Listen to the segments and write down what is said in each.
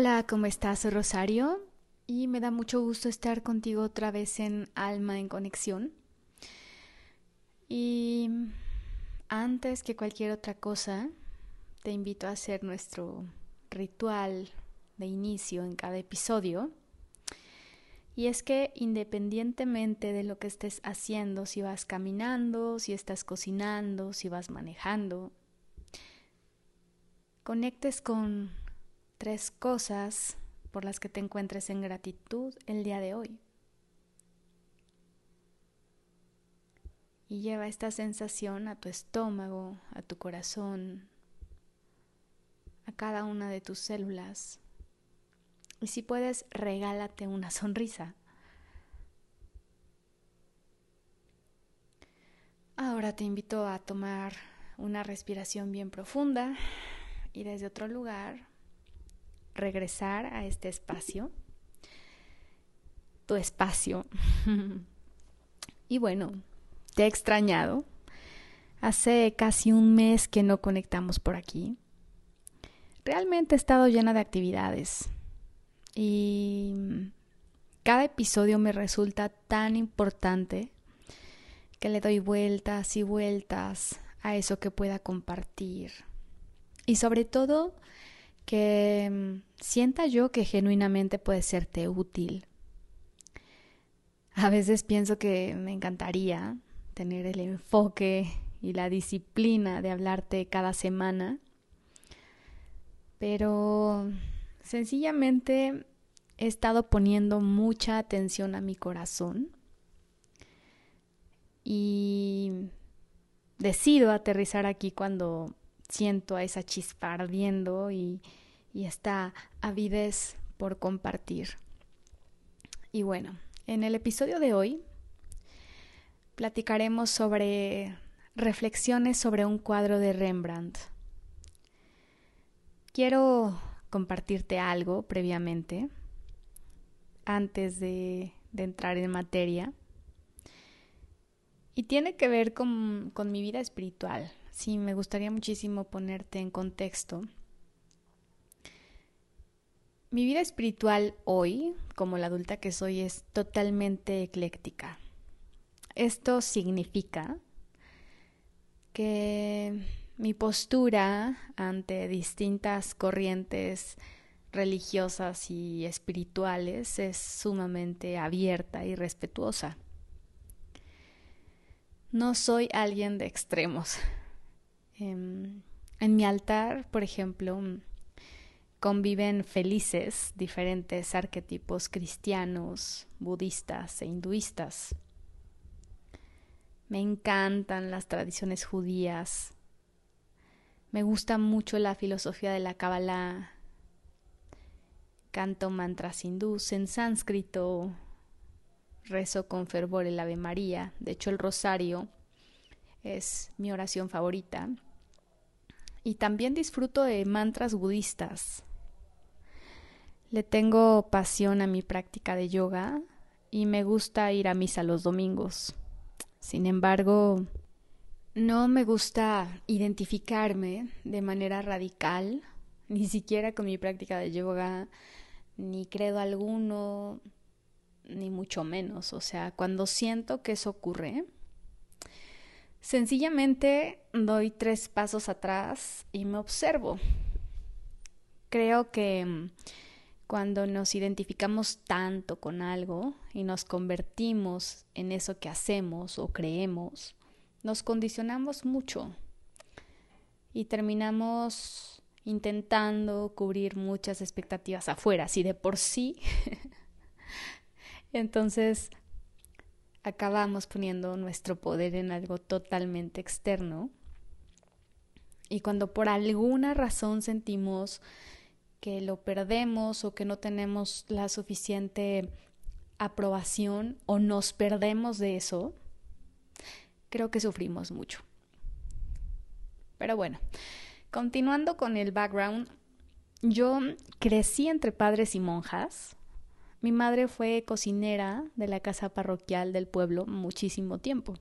Hola, ¿cómo estás, Rosario? Y me da mucho gusto estar contigo otra vez en Alma en Conexión. Y antes que cualquier otra cosa, te invito a hacer nuestro ritual de inicio en cada episodio. Y es que independientemente de lo que estés haciendo, si vas caminando, si estás cocinando, si vas manejando, conectes con tres cosas por las que te encuentres en gratitud el día de hoy. Y lleva esta sensación a tu estómago, a tu corazón, a cada una de tus células. Y si puedes, regálate una sonrisa. Ahora te invito a tomar una respiración bien profunda y desde otro lugar regresar a este espacio, tu espacio. y bueno, te he extrañado. Hace casi un mes que no conectamos por aquí. Realmente he estado llena de actividades y cada episodio me resulta tan importante que le doy vueltas y vueltas a eso que pueda compartir. Y sobre todo que mm, sienta yo que genuinamente puede serte útil. A veces pienso que me encantaría tener el enfoque y la disciplina de hablarte cada semana, pero sencillamente he estado poniendo mucha atención a mi corazón y decido aterrizar aquí cuando siento a esa chispa ardiendo y, y esta avidez por compartir. Y bueno, en el episodio de hoy platicaremos sobre reflexiones sobre un cuadro de Rembrandt. Quiero compartirte algo previamente, antes de, de entrar en materia, y tiene que ver con, con mi vida espiritual. Sí, me gustaría muchísimo ponerte en contexto mi vida espiritual hoy, como la adulta que soy, es totalmente ecléctica. Esto significa que mi postura ante distintas corrientes religiosas y espirituales es sumamente abierta y respetuosa. No soy alguien de extremos. Em, en, mi altar, por ejemplo, conviven felices diferentes arquetipos cristianos, budistas e hinduistas. Me encantan las tradiciones judías. Me gusta mucho la filosofía de la Kabbalah. Canto mantras hindús en sánscrito. Rezo con fervor el Ave María. De hecho, el rosario es mi oración favorita. Y también disfruto de mantras budistas. Le tengo pasión a mi práctica de yoga y me gusta ir a misa los domingos. Sin embargo, no me gusta identificarme de manera radical, ni siquiera con mi práctica de yoga, ni credo alguno, ni mucho menos. O sea, cuando siento que eso ocurre, sencillamente doy tres pasos atrás y me observo. Creo que cuando nos identificamos tanto con algo y nos convertimos en eso que hacemos o creemos, nos condicionamos mucho y terminamos intentando cubrir muchas expectativas afuera, así de por sí. Entonces acabamos poniendo nuestro poder en algo totalmente externo. Y cuando por alguna razón sentimos que lo perdemos o que no tenemos la suficiente aprobación o nos perdemos de eso, creo que sufrimos mucho. Pero bueno, continuando con el background, yo crecí entre padres y monjas. Mi madre fue cocinera de la casa parroquial del pueblo muchísimo tiempo.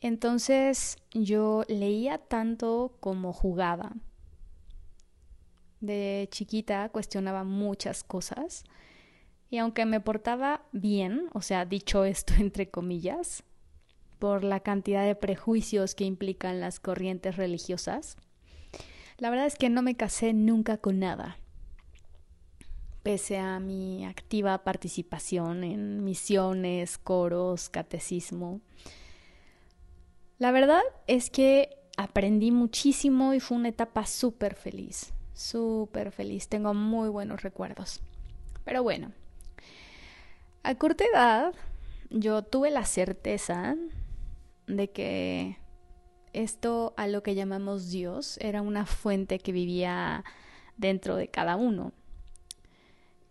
Entonces yo leía tanto como jugaba De chiquita cuestionaba muchas cosas y aunque me portaba bien, o sea, dicho esto entre comillas, por la cantidad de prejuicios que implican las corrientes religiosas, la verdad es que no me casé nunca con nada. Pese a mi activa participación en misiones, coros, catecismo. La verdad es que aprendí muchísimo y fue una etapa súper feliz, súper feliz. Tengo muy buenos recuerdos. Pero bueno, a corta edad yo tuve la certeza de que esto a lo que llamamos Dios era una fuente que vivía dentro de cada uno.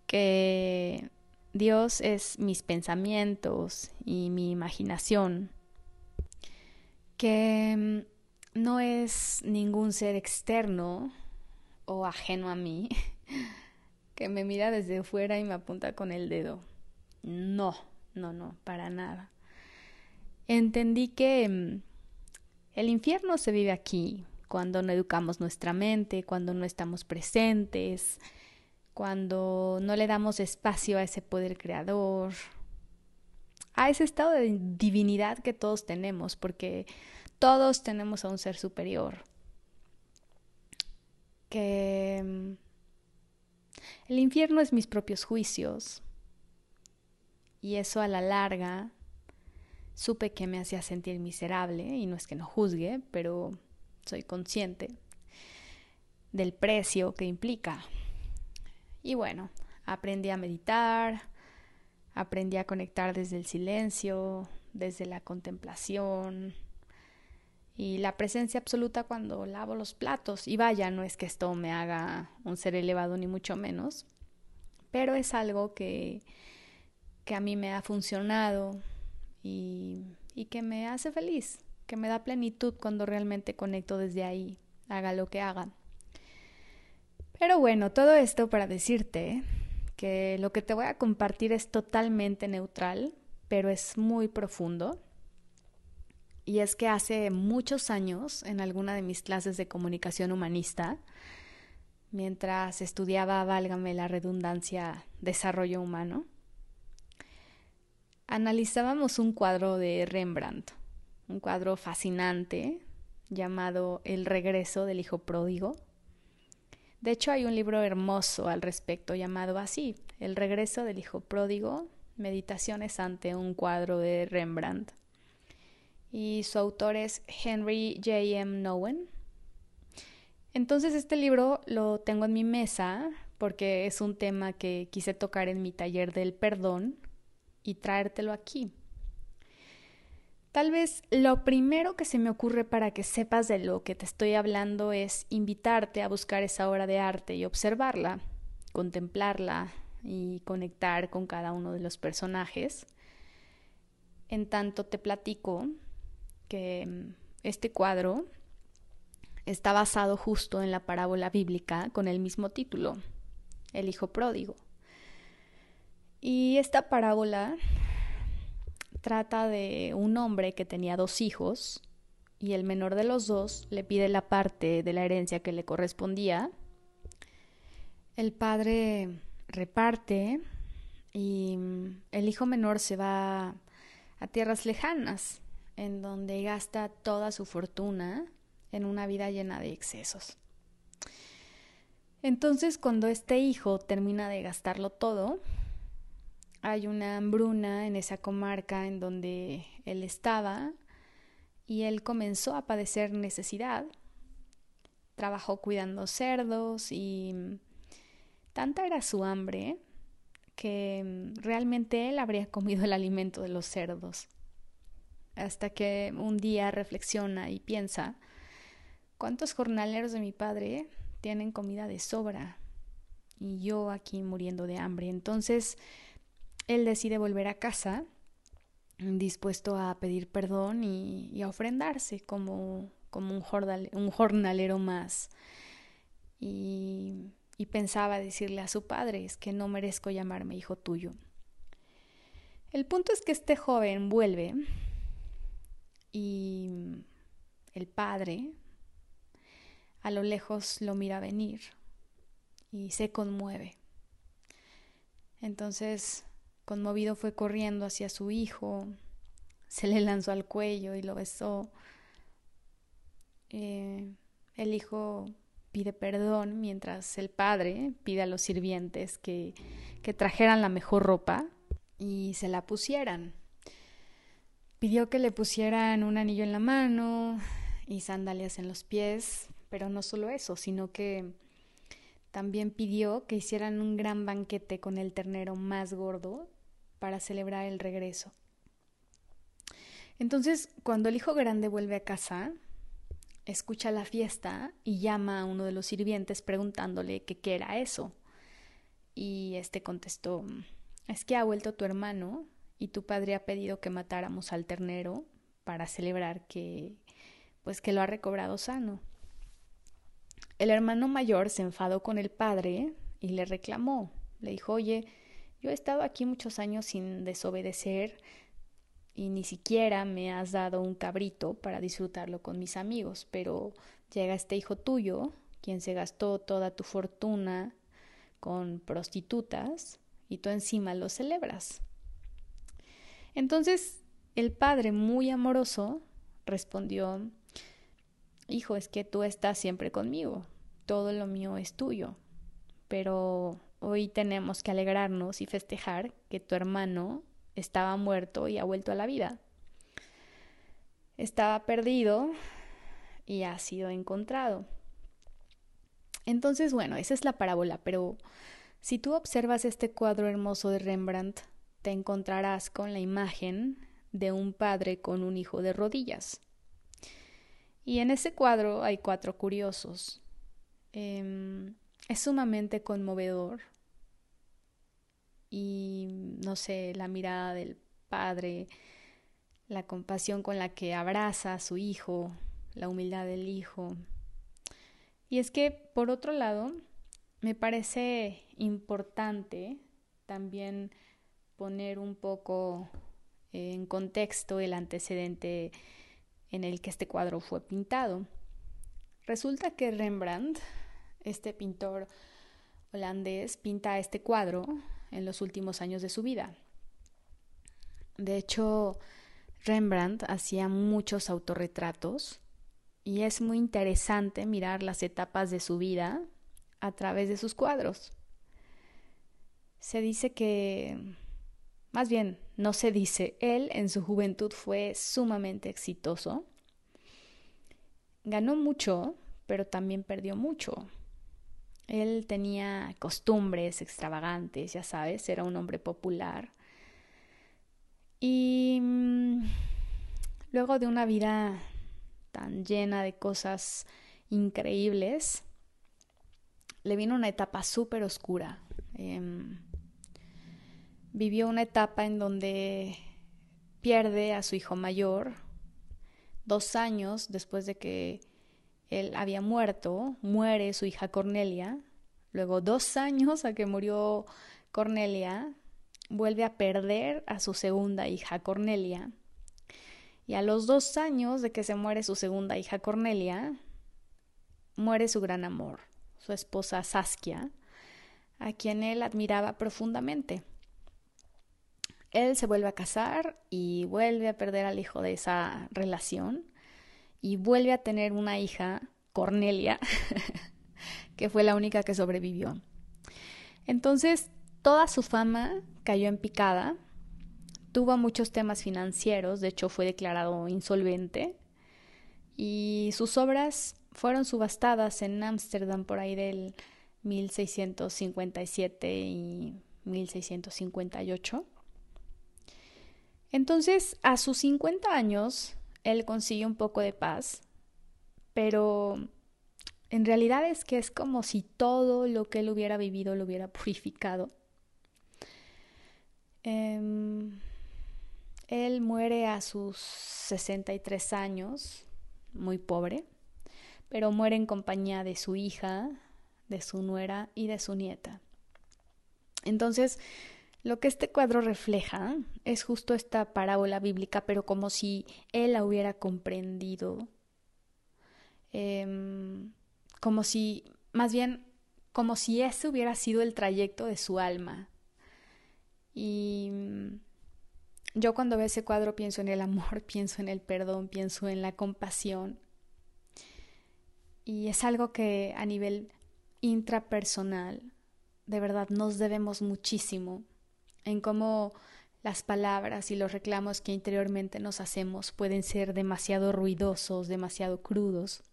Que Dios es mis pensamientos y mi imaginación. Que mm, no es ningún ser externo o ajeno a mí que me mira desde fuera y me apunta con el dedo. No, no, no, para nada. Entendí que mm, el infierno se vive aquí, cuando no educamos nuestra mente, cuando no estamos presentes, cuando no le damos espacio a ese poder creador, a ese estado de divinidad que todos tenemos, porque todos tenemos a un ser superior. Que mm, el infierno es mis propios juicios, y eso a la larga supe que me hacía sentir miserable y no es que no juzgue, pero soy consciente del precio que implica. Y bueno, aprendí a meditar, aprendí a conectar desde el silencio, desde la contemplación y la presencia absoluta cuando lavo los platos. Y vaya, no es que esto me haga un ser elevado ni mucho menos, pero es algo que que a mí me ha funcionado y, y que me hace feliz, que me da plenitud cuando realmente conecto desde ahí, haga lo que haga. Pero bueno, todo esto para decirte que lo que te voy a compartir es totalmente neutral, pero es muy profundo. Y es que hace muchos años, en alguna de mis clases de comunicación humanista, mientras estudiaba, válgame la redundancia, desarrollo humano, analizábamos un cuadro de Rembrandt, un cuadro fascinante llamado El regreso del hijo pródigo. De hecho, hay un libro hermoso al respecto llamado así, El regreso del hijo pródigo, Meditaciones ante un cuadro de Rembrandt. Y su autor es Henry J. M. Nowen. Entonces este libro lo tengo en mi mesa porque es un tema que quise tocar en mi taller del perdón y traértelo aquí. Tal vez lo primero que se me ocurre para que sepas de lo que te estoy hablando es invitarte a buscar esa obra de arte y observarla, contemplarla y conectar con cada uno de los personajes. En tanto te platico que mm, este cuadro está basado justo en la parábola bíblica con el mismo título, El Hijo Pródigo. Y esta parábola trata de un hombre que tenía dos hijos y el menor de los dos le pide la parte de la herencia que le correspondía. El padre reparte y el hijo menor se va a tierras lejanas, en donde gasta toda su fortuna en una vida llena de excesos. Entonces, cuando este hijo termina de gastarlo todo, hay una hambruna en esa comarca en donde él estaba y él comenzó a padecer necesidad. Trabajó cuidando cerdos y tanta era su hambre que realmente él habría comido el alimento de los cerdos. Hasta que un día reflexiona y piensa, ¿cuántos jornaleros de mi padre tienen comida de sobra? Y yo aquí muriendo de hambre. Entonces, él decide volver a casa dispuesto a pedir perdón y, a ofrendarse como, como un, jornalero más. Y, y pensaba decirle a su padre, es que no merezco llamarme hijo tuyo. El punto es que este joven vuelve y el padre a lo lejos lo mira venir y se conmueve. Entonces, conmovido fue corriendo hacia su hijo, se le lanzó al cuello y lo besó. Eh, el hijo pide perdón mientras el padre pide a los sirvientes que, que trajeran la mejor ropa y se la pusieran. Pidió que le pusieran un anillo en la mano y sandalias en los pies, pero no solo eso, sino que también pidió que hicieran un gran banquete con el ternero más gordo para celebrar el regreso. Entonces, cuando el hijo grande vuelve a casa, escucha la fiesta y llama a uno de los sirvientes preguntándole qué era eso. Y este contestó, es que ha vuelto tu hermano y tu padre ha pedido que matáramos al ternero para celebrar que pues que lo ha recobrado sano. El hermano mayor se enfadó con el padre y le reclamó. Le dijo, oye, yo he estado aquí muchos años sin desobedecer y ni siquiera me has dado un cabrito para disfrutarlo con mis amigos, pero llega este hijo tuyo, quien se gastó toda tu fortuna con prostitutas, y tú encima lo celebras. Entonces el padre, muy amoroso, respondió, Hijo, es que tú estás siempre conmigo, todo lo mío es tuyo, pero hoy tenemos que alegrarnos y festejar que tu hermano estaba muerto y ha vuelto a la vida. Estaba perdido y ha sido encontrado. Entonces, bueno, esa es la parábola, pero si tú observas este cuadro hermoso de Rembrandt, te encontrarás con la imagen de un padre con un hijo de rodillas. Y en ese cuadro hay cuatro curiosos. Em, es sumamente conmovedor y no sé, la mirada del padre, la compasión con la que abraza a su hijo, la humildad del hijo. Y es que, por otro lado, me parece importante también poner un poco en contexto el antecedente en el que este cuadro fue pintado. Resulta que Rembrandt, este pintor holandés, pinta este cuadro en los últimos años de su vida. De hecho, Rembrandt hacía muchos autorretratos y es muy interesante mirar las etapas de su vida a través de sus cuadros. Se dice que, más bien, no se dice, él en su juventud fue sumamente exitoso. Ganó mucho, pero también perdió mucho. Él tenía costumbres extravagantes, ya sabes, era un hombre popular. Y mm, luego de una vida tan llena de cosas increíbles, le vino una etapa súper oscura. Em, vivió una etapa en donde pierde a su hijo mayor, dos años después de que él había muerto, muere su hija Cornelia, luego dos años a que murió Cornelia, vuelve a perder a su segunda hija Cornelia, y a los dos años de que se muere su segunda hija Cornelia, muere su gran amor, su esposa Saskia, a quien él admiraba profundamente. Él se vuelve a casar y vuelve a perder al hijo de esa relación y vuelve a tener una hija, Cornelia, que fue la única que sobrevivió. Entonces, toda su fama cayó en picada, tuvo muchos temas financieros, de hecho fue declarado insolvente, y sus obras fueron subastadas en Ámsterdam por ahí del 1657 y 1658. Entonces, a sus 50 años, él consigue un poco de paz, pero en realidad es que es como si todo lo que él hubiera vivido lo hubiera purificado. Em, él muere a sus 63 años, muy pobre, pero muere en compañía de su hija, de su nuera y de su nieta. Entonces, lo que este cuadro refleja es justo esta parábola bíblica, pero como si él la hubiera comprendido, em, como si, más bien, como si ese hubiera sido el trayecto de su alma. Y mm, yo cuando veo ese cuadro pienso en el amor, pienso en el perdón, pienso en la compasión. Y es algo que a nivel intrapersonal, de verdad, nos debemos muchísimo en cómo las palabras y los reclamos que interiormente nos hacemos pueden ser demasiado ruidosos, demasiado crudos.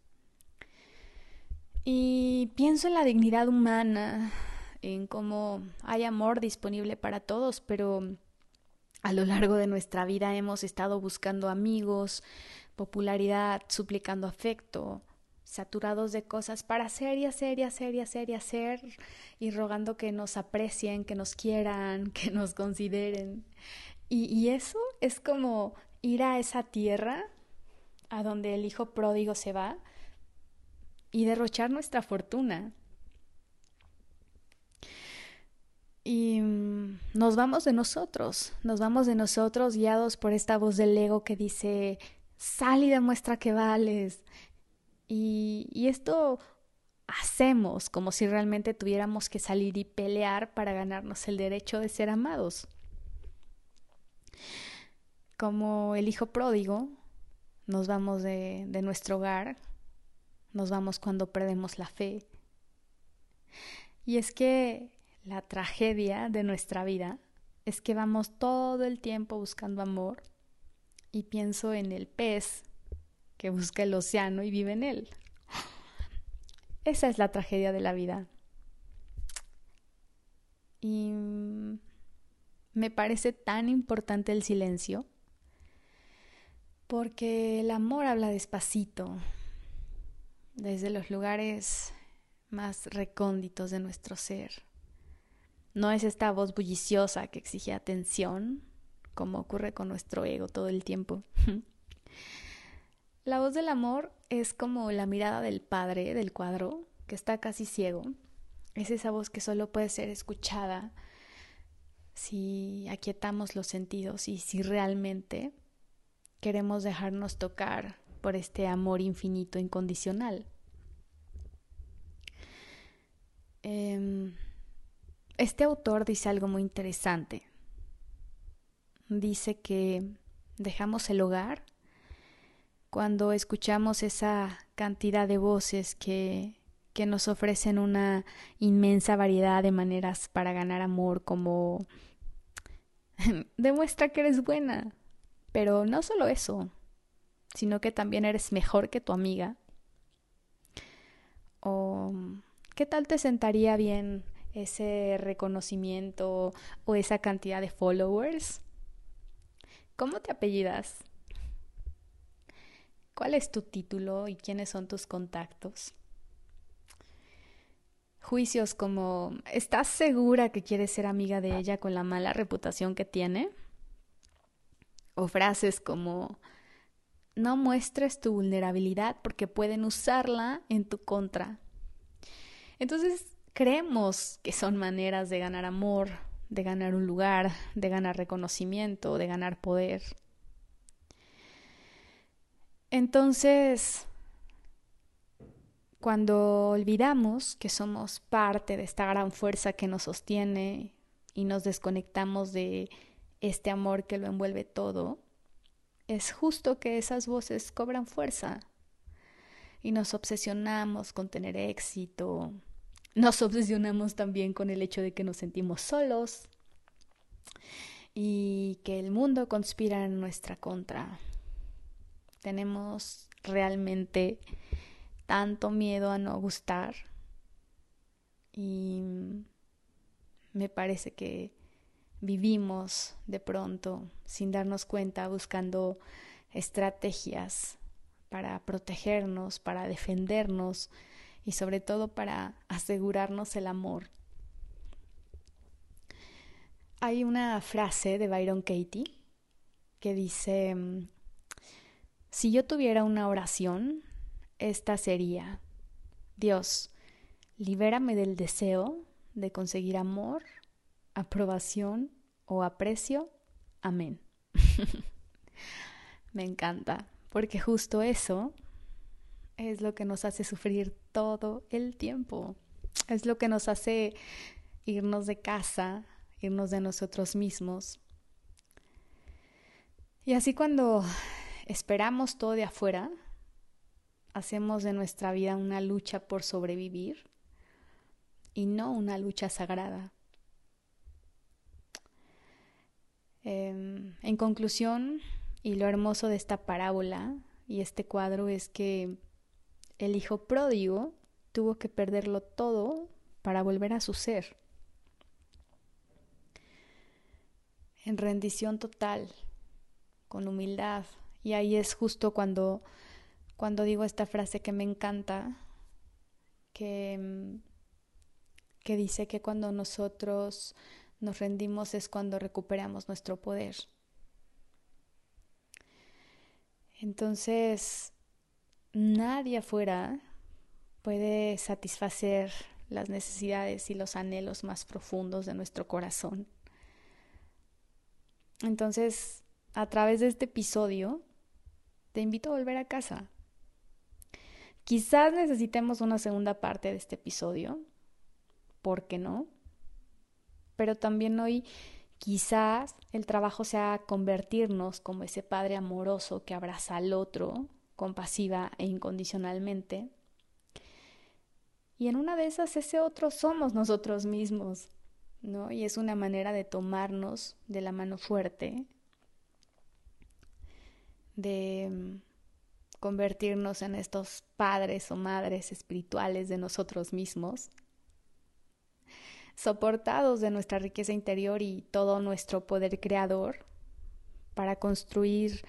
Y pienso en la dignidad humana, en cómo hay amor disponible para todos, pero a lo largo de nuestra vida hemos estado buscando amigos, popularidad, suplicando afecto, saturados de cosas para hacer y hacer y hacer y hacer y hacer y rogando que nos aprecien, que nos quieran, que nos consideren. Y, y eso es como ir a esa tierra a donde el hijo pródigo se va y derrochar nuestra fortuna. Y mm, nos vamos de nosotros, nos vamos de nosotros guiados por esta voz del ego que dice, sal y demuestra que vales. Y, esto hacemos como si realmente tuviéramos que salir y pelear para ganarnos el derecho de ser amados. Como el hijo pródigo, nos vamos de nuestro hogar nos vamos cuando perdemos la fe. Y es que la tragedia de nuestra vida es que vamos todo el tiempo buscando amor y pienso en el pez que busca el océano y vive en él. Esa es la tragedia de la vida. Y me parece tan importante el silencio porque el amor habla despacito, desde los lugares más recónditos de nuestro ser. No es esta voz bulliciosa que exige atención, como ocurre con nuestro ego todo el tiempo. la voz del amor es como la mirada del padre del cuadro, que está casi ciego. Es esa voz que solo puede ser escuchada si aquietamos los sentidos y si realmente queremos dejarnos tocar por este amor infinito incondicional. Em, este autor dice algo muy interesante. Dice que dejamos el hogar cuando escuchamos esa cantidad de voces que, que nos ofrecen una inmensa variedad de maneras para ganar amor, como demuestra que eres buena, pero no solo eso, sino que también eres mejor que tu amiga. O ¿qué tal te sentaría bien ese reconocimiento o esa cantidad de followers? ¿Cómo te apellidas? ¿Cuál es tu título y quiénes son tus contactos? Juicios como ¿estás segura que quieres ser amiga de ella con la mala reputación que tiene? O frases como no muestres tu vulnerabilidad porque pueden usarla en tu contra. Entonces, creemos que son maneras de ganar amor, de ganar un lugar, de ganar reconocimiento, de ganar poder. Entonces, cuando olvidamos que somos parte de esta gran fuerza que nos sostiene y nos desconectamos de este amor que lo envuelve todo, es justo que esas voces cobran fuerza y nos obsesionamos con tener éxito, nos obsesionamos también con el hecho de que nos sentimos solos y que el mundo conspira en nuestra contra. Tenemos realmente tanto miedo a no gustar y me parece que vivimos de pronto sin darnos cuenta buscando estrategias para protegernos, para defendernos y sobre todo para asegurarnos el amor. Hay una frase de Byron Katie que dice, si yo tuviera una oración, esta sería, Dios, libérame del deseo de conseguir amor, aprobación o aprecio. Amén. Me encanta, porque justo eso es lo que nos hace sufrir todo el tiempo. Es lo que nos hace irnos de casa, irnos de nosotros mismos. Y así cuando esperamos todo de afuera, hacemos de nuestra vida una lucha por sobrevivir y no una lucha sagrada. Em, en conclusión, y lo hermoso de esta parábola y este cuadro es que el hijo pródigo tuvo que perderlo todo para volver a su ser. En rendición total, con humildad. Y ahí es justo cuando, cuando digo esta frase que me encanta, que, que dice que cuando nosotros nos rendimos es cuando recuperamos nuestro poder. Entonces, nadie afuera puede satisfacer las necesidades y los anhelos más profundos de nuestro corazón. Entonces, a través de este episodio, te invito a volver a casa. Quizás necesitemos una segunda parte de este episodio, ¿por qué no? pero también hoy quizás el trabajo sea convertirnos como ese padre amoroso que abraza al otro compasiva e incondicionalmente. Y en una de esas ese otro somos nosotros mismos, ¿no? Y es una manera de tomarnos de la mano fuerte, de mm, convertirnos en estos padres o madres espirituales de nosotros mismos soportados de nuestra riqueza interior y todo nuestro poder creador para construir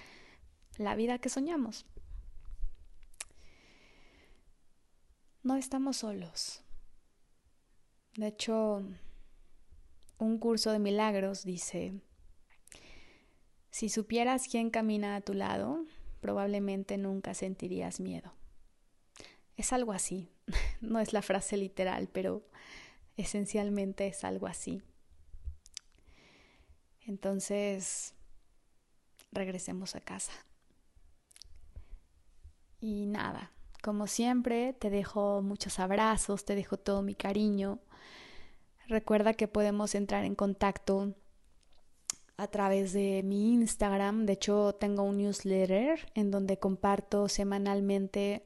la vida que soñamos. No estamos solos. De hecho, un curso de milagros dice, si supieras quién camina a tu lado, probablemente nunca sentirías miedo. Es algo así, no es la frase literal, pero esencialmente es algo así. Entonces, regresemos a casa. Y nada, como siempre, te dejo muchos abrazos, te dejo todo mi cariño. Recuerda que podemos entrar en contacto a través de mi Instagram. De hecho, tengo un newsletter en donde comparto semanalmente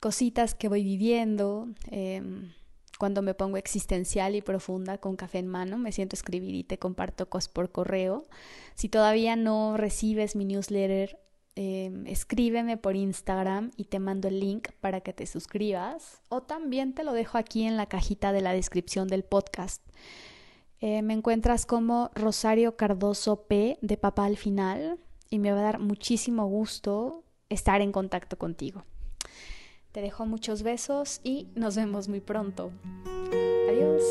cositas que voy viviendo. Em, cuando me pongo existencial y profunda con café en mano, me siento a escribir y te comparto cosas por correo. Si todavía no recibes mi newsletter, em, escríbeme por Instagram y te mando el link para que te suscribas. O también te lo dejo aquí en la cajita de la descripción del podcast. Eh, me encuentras como Rosario Cardoso P de papá al final y me va a dar muchísimo gusto estar en contacto contigo. Te dejo muchos besos y nos vemos muy pronto. Adiós.